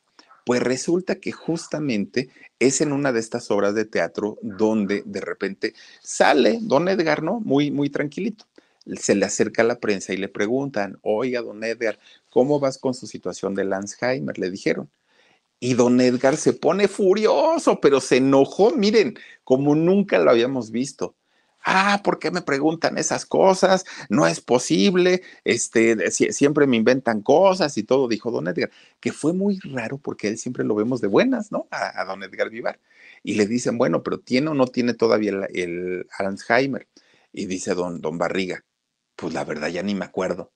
pues resulta que justamente es en una de estas obras de teatro donde de repente sale don Edgar, ¿no? Muy, muy tranquilito. Se le acerca a la prensa y le preguntan, oiga, don Edgar, ¿cómo vas con su situación de Alzheimer? Le dijeron. Y don Edgar se pone furioso, pero se enojó, miren, como nunca lo habíamos visto ah, ¿por qué me preguntan esas cosas? No es posible, este, siempre me inventan cosas y todo, dijo don Edgar, que fue muy raro porque él siempre lo vemos de buenas, ¿no? A, don Edgar Vivar. Y le dicen, bueno, pero ¿tiene o no tiene todavía el, el Alzheimer? Y dice don, don Barriga, pues la verdad ya ni me acuerdo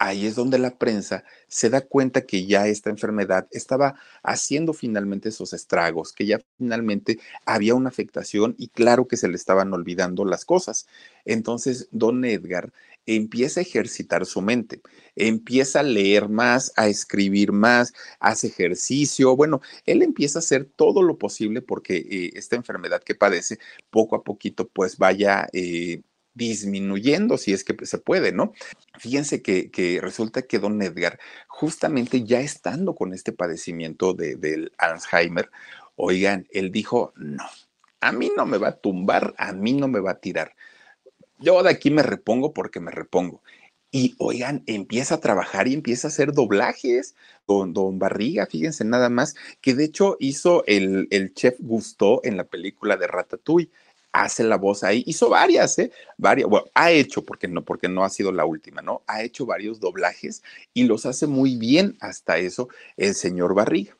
ahí es donde la prensa se da cuenta que ya esta enfermedad estaba haciendo finalmente esos estragos, que ya finalmente había una afectación y claro que se le estaban olvidando las cosas. Entonces, don Edgar empieza a ejercitar su mente, empieza a leer más, a escribir más, hace ejercicio. Bueno, él empieza a hacer todo lo posible porque eh, esta enfermedad que padece poco a poquito pues vaya eh, disminuyendo si es que se puede, ¿no? Fíjense que, resulta que don Edgar, justamente ya estando con este padecimiento de, del Alzheimer, oigan, él dijo, no, a mí no me va a tumbar, a mí no me va a tirar. Yo de aquí me repongo porque me repongo. Y oigan, empieza a trabajar y empieza a hacer doblajes. Don, don Barriga, fíjense nada más, que de hecho hizo el, el chef Gusto en la película de Ratatouille hace la voz ahí, hizo varias, ¿eh? Varias, bueno, ha hecho, porque no, porque no ha sido la última, ¿no? Ha hecho varios doblajes y los hace muy bien hasta eso el señor Barriga.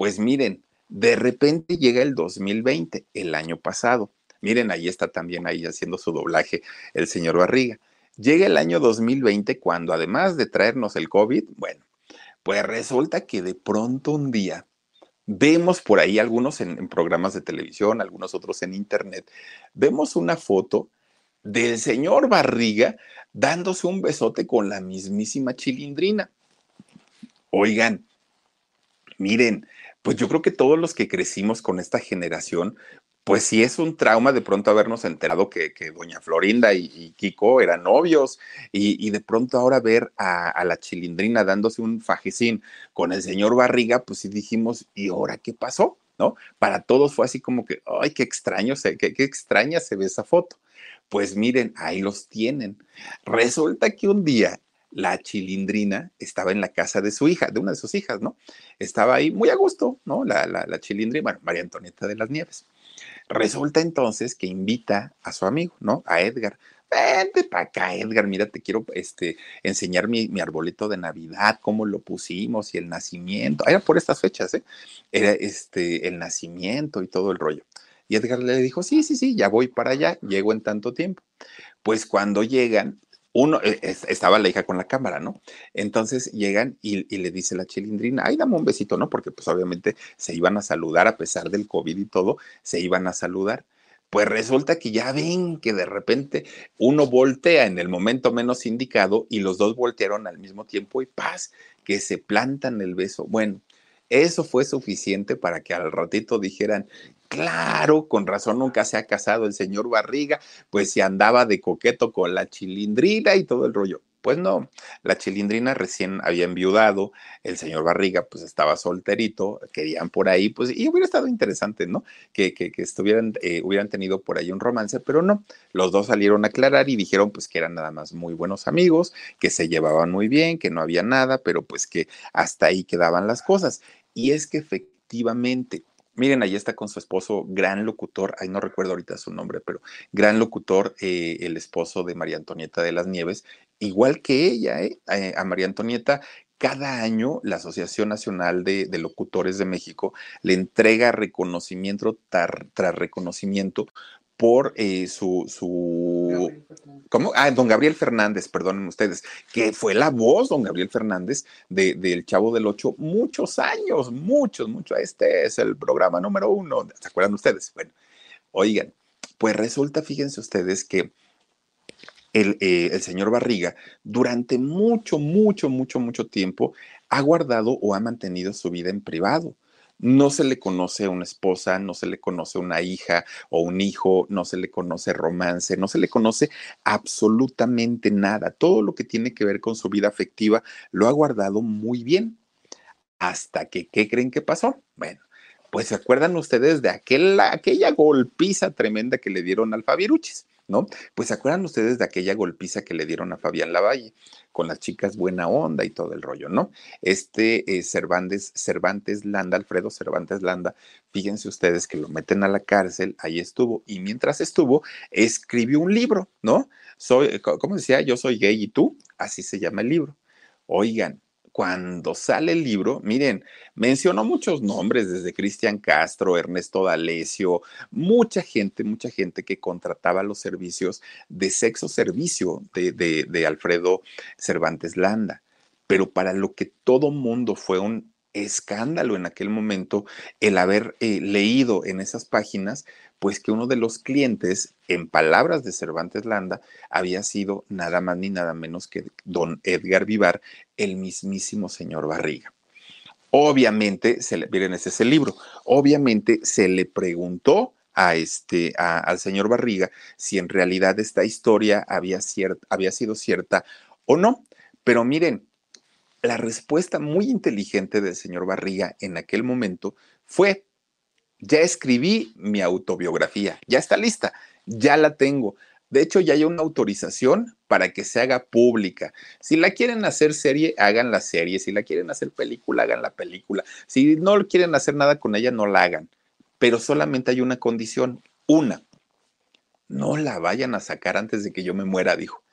Pues miren, de repente llega el 2020, el año pasado. Miren, ahí está también ahí haciendo su doblaje el señor Barriga. Llega el año 2020 cuando además de traernos el COVID, bueno, pues resulta que de pronto un día vemos por ahí algunos en, programas de televisión, algunos otros en internet, vemos una foto del señor Barriga dándose un besote con la mismísima chilindrina. Oigan, miren, pues yo creo que todos los que crecimos con esta generación, pues sí es un trauma de pronto habernos enterado que, doña Florinda y, Kiko eran novios y, de pronto ahora ver a, la chilindrina dándose un fajecín con el señor Barriga, pues sí dijimos, ¿y ahora qué pasó? ¿No? Para todos fue así como que, ay, qué extraño, qué extraña se ve esa foto. Pues miren, ahí los tienen. Resulta que un día la chilindrina estaba en la casa de su hija, de una de sus hijas, ¿no? Estaba ahí muy a gusto, ¿no? La, chilindrina, bueno, María Antonieta de las Nieves. Resulta entonces que invita a su amigo, ¿no? A Edgar. Vente para acá, Edgar, mira, te quiero este, enseñar mi, mi, arbolito de Navidad, cómo lo pusimos y el nacimiento. Era por estas fechas, ¿eh? Era este, el nacimiento y todo el rollo. Y Edgar le dijo, sí, sí, sí, ya voy para allá, llego en tanto tiempo. Pues cuando llegan, uno, eh, estaba la hija con la cámara, ¿no? Entonces llegan y, le dice la chilindrina, ay, dame un besito, ¿no? Porque pues obviamente se iban a saludar a pesar del COVID y todo, se iban a saludar. Pues resulta que ya ven que de repente uno voltea en el momento menos indicado y los dos voltearon al mismo tiempo y paz, que se plantan el beso. Bueno, eso fue suficiente para que al ratito dijeran, Claro, con razón nunca se ha casado el señor Barriga, pues se andaba de coqueto con la chilindrina y todo el rollo. Pues no, la chilindrina recién había enviudado, el señor Barriga pues estaba solterito, querían por ahí, pues y hubiera estado interesante, ¿no? Que, que, estuvieran, eh, hubieran tenido por ahí un romance, pero no, los dos salieron a aclarar y dijeron pues que eran nada más muy buenos amigos, que se llevaban muy bien, que no había nada, pero pues que hasta ahí quedaban las cosas. Y es que efectivamente, Miren, ahí está con su esposo, gran locutor, ahí no recuerdo ahorita su nombre, pero gran locutor, eh, el esposo de María Antonieta de las Nieves, igual que ella, ¿eh? eh a María Antonieta cada año la Asociación Nacional de, Locutores de México le entrega reconocimiento tras reconocimiento por eh, su, su ¿cómo? Ah, don Gabriel Fernández, perdonen ustedes, que fue la voz, don Gabriel Fernández, del de, Chavo del Ocho, muchos años, muchos, muchos. Este es el programa número uno, ¿se acuerdan ustedes? Bueno, oigan, pues resulta, fíjense ustedes que el, eh, el señor Barriga, durante mucho, mucho, mucho, mucho tiempo, ha guardado o ha mantenido su vida en privado no se le conoce una esposa, no se le conoce una hija o un hijo, no se le conoce romance, no se le conoce absolutamente nada. Todo lo que tiene que ver con su vida afectiva lo ha guardado muy bien. Hasta que, ¿qué creen que pasó? Bueno, pues se acuerdan ustedes de aquella golpiza tremenda que le dieron al Fabiruchis. ¿no? Pues se acuerdan ustedes de aquella golpiza que le dieron a Fabián Lavalle con las chicas buena onda y todo el rollo, ¿no? Este eh, Cervantes, Cervantes Landa, Alfredo Cervantes Landa, fíjense ustedes que lo meten a la cárcel, ahí estuvo, y mientras estuvo, escribió un libro, ¿no? Soy, ¿cómo decía? Yo soy gay y tú, así se llama el libro. Oigan, cuando sale el libro, miren, mencionó muchos nombres, desde Cristian Castro, Ernesto D'Alessio, mucha gente, mucha gente que contrataba los servicios de sexo servicio de, de Alfredo Cervantes Landa. Pero para lo que todo mundo fue un escándalo en aquel momento el haber eh, leído en esas páginas, pues que uno de los clientes, en palabras de Cervantes Landa, había sido nada más ni nada menos que don Edgar Vivar, el mismísimo señor Barriga. Obviamente, se le, miren, ese es el libro, obviamente se le preguntó a este, al señor Barriga si en realidad esta historia había, había sido cierta o no. Pero miren, la respuesta muy inteligente del señor Barriga en aquel momento fue, ya escribí mi autobiografía, ya está lista, ya la tengo. De hecho, ya hay una autorización para que se haga pública. Si la quieren hacer serie, hagan la serie. Si la quieren hacer película, hagan la película. Si no quieren hacer nada con ella, no la hagan. Pero solamente hay una condición, una. No la vayan a sacar antes de que yo me muera, dijo.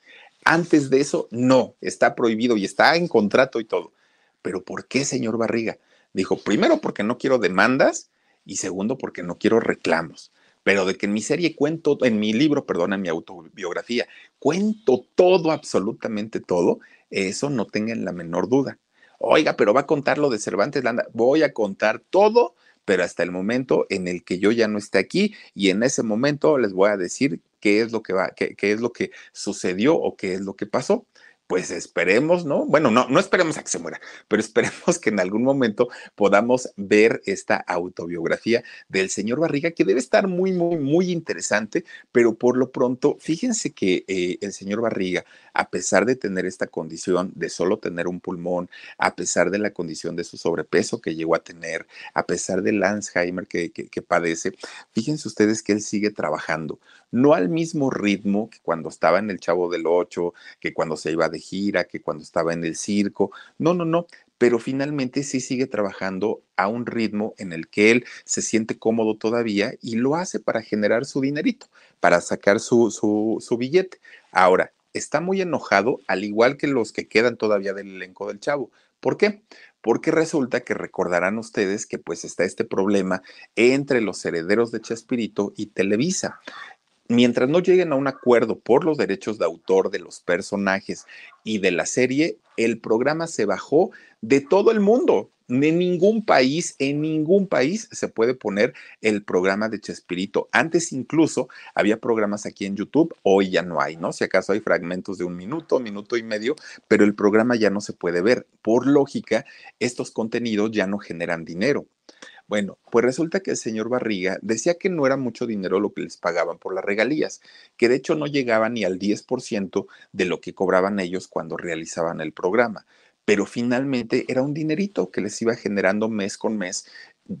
Antes de eso, no, está prohibido y está en contrato y todo. Pero ¿por qué, señor Barriga? Dijo, primero porque no quiero demandas y segundo porque no quiero reclamos. Pero de que en mi serie cuento, en mi libro, perdón, en mi autobiografía, cuento todo, absolutamente todo, eso no tengan la menor duda. Oiga, pero va a contar lo de Cervantes Landa. Voy a contar todo, pero hasta el momento en el que yo ya no esté aquí y en ese momento les voy a decir qué es lo que va, qué, es lo que sucedió o qué es lo que pasó. Pues esperemos, ¿no? Bueno, no, no esperemos a que se muera, pero esperemos que en algún momento podamos ver esta autobiografía del señor Barriga, que debe estar muy, muy, muy interesante, pero por lo pronto, fíjense que eh, el señor Barriga, a pesar de tener esta condición de solo tener un pulmón, a pesar de la condición de su sobrepeso que llegó a tener, a pesar del Alzheimer que, que padece, fíjense ustedes que él sigue trabajando no al mismo ritmo que cuando estaba en el Chavo del Ocho, que cuando se iba de gira, que cuando estaba en el circo. No, no, no. Pero finalmente sí sigue trabajando a un ritmo en el que él se siente cómodo todavía y lo hace para generar su dinerito, para sacar su, su, su billete. Ahora, está muy enojado, al igual que los que quedan todavía del elenco del Chavo. ¿Por qué? Porque resulta que recordarán ustedes que pues está este problema entre los herederos de Chespirito y Televisa mientras no lleguen a un acuerdo por los derechos de autor de los personajes y de la serie, el programa se bajó de todo el mundo. En ningún país, en ningún país se puede poner el programa de Chespirito. Antes incluso había programas aquí en YouTube, hoy ya no hay, ¿no? Si acaso hay fragmentos de un minuto, minuto y medio, pero el programa ya no se puede ver. Por lógica, estos contenidos ya no generan dinero. Bueno, pues resulta que el señor Barriga decía que no era mucho dinero lo que les pagaban por las regalías, que de hecho no llegaba ni al 10% de lo que cobraban ellos cuando realizaban el programa, pero finalmente era un dinerito que les iba generando mes con mes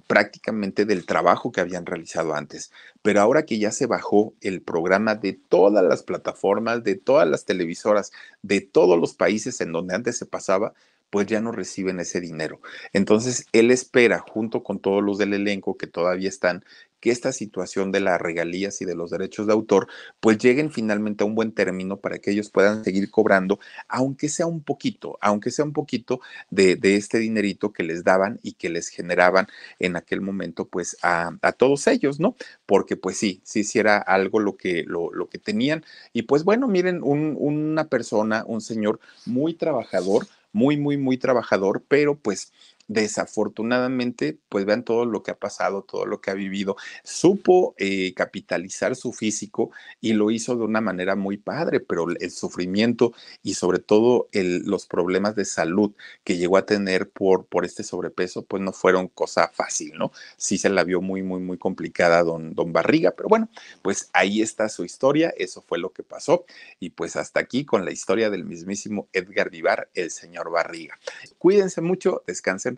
prácticamente del trabajo que habían realizado antes. Pero ahora que ya se bajó el programa de todas las plataformas, de todas las televisoras, de todos los países en donde antes se pasaba, pues ya no reciben ese dinero. Entonces, él espera, junto con todos los del elenco que todavía están, que esta situación de las regalías y de los derechos de autor, pues lleguen finalmente a un buen término para que ellos puedan seguir cobrando, aunque sea un poquito, aunque sea un poquito de, este dinerito que les daban y que les generaban en aquel momento, pues a, todos ellos, ¿no? Porque pues sí, sí, sí era algo lo que, lo, lo que tenían. Y pues bueno, miren, una persona, un señor muy trabajador, muy, muy, muy trabajador, pero pues desafortunadamente, pues vean todo lo que ha pasado, todo lo que ha vivido. Supo eh, capitalizar su físico y lo hizo de una manera muy padre, pero el sufrimiento y sobre todo los problemas de salud que llegó a tener por, por este sobrepeso, pues no fueron cosa fácil, ¿no? Sí se la vio muy, muy, muy complicada don, don Barriga, pero bueno, pues ahí está su historia, eso fue lo que pasó y pues hasta aquí con la historia del mismísimo Edgar Vivar, el señor Barriga. Cuídense mucho, descansen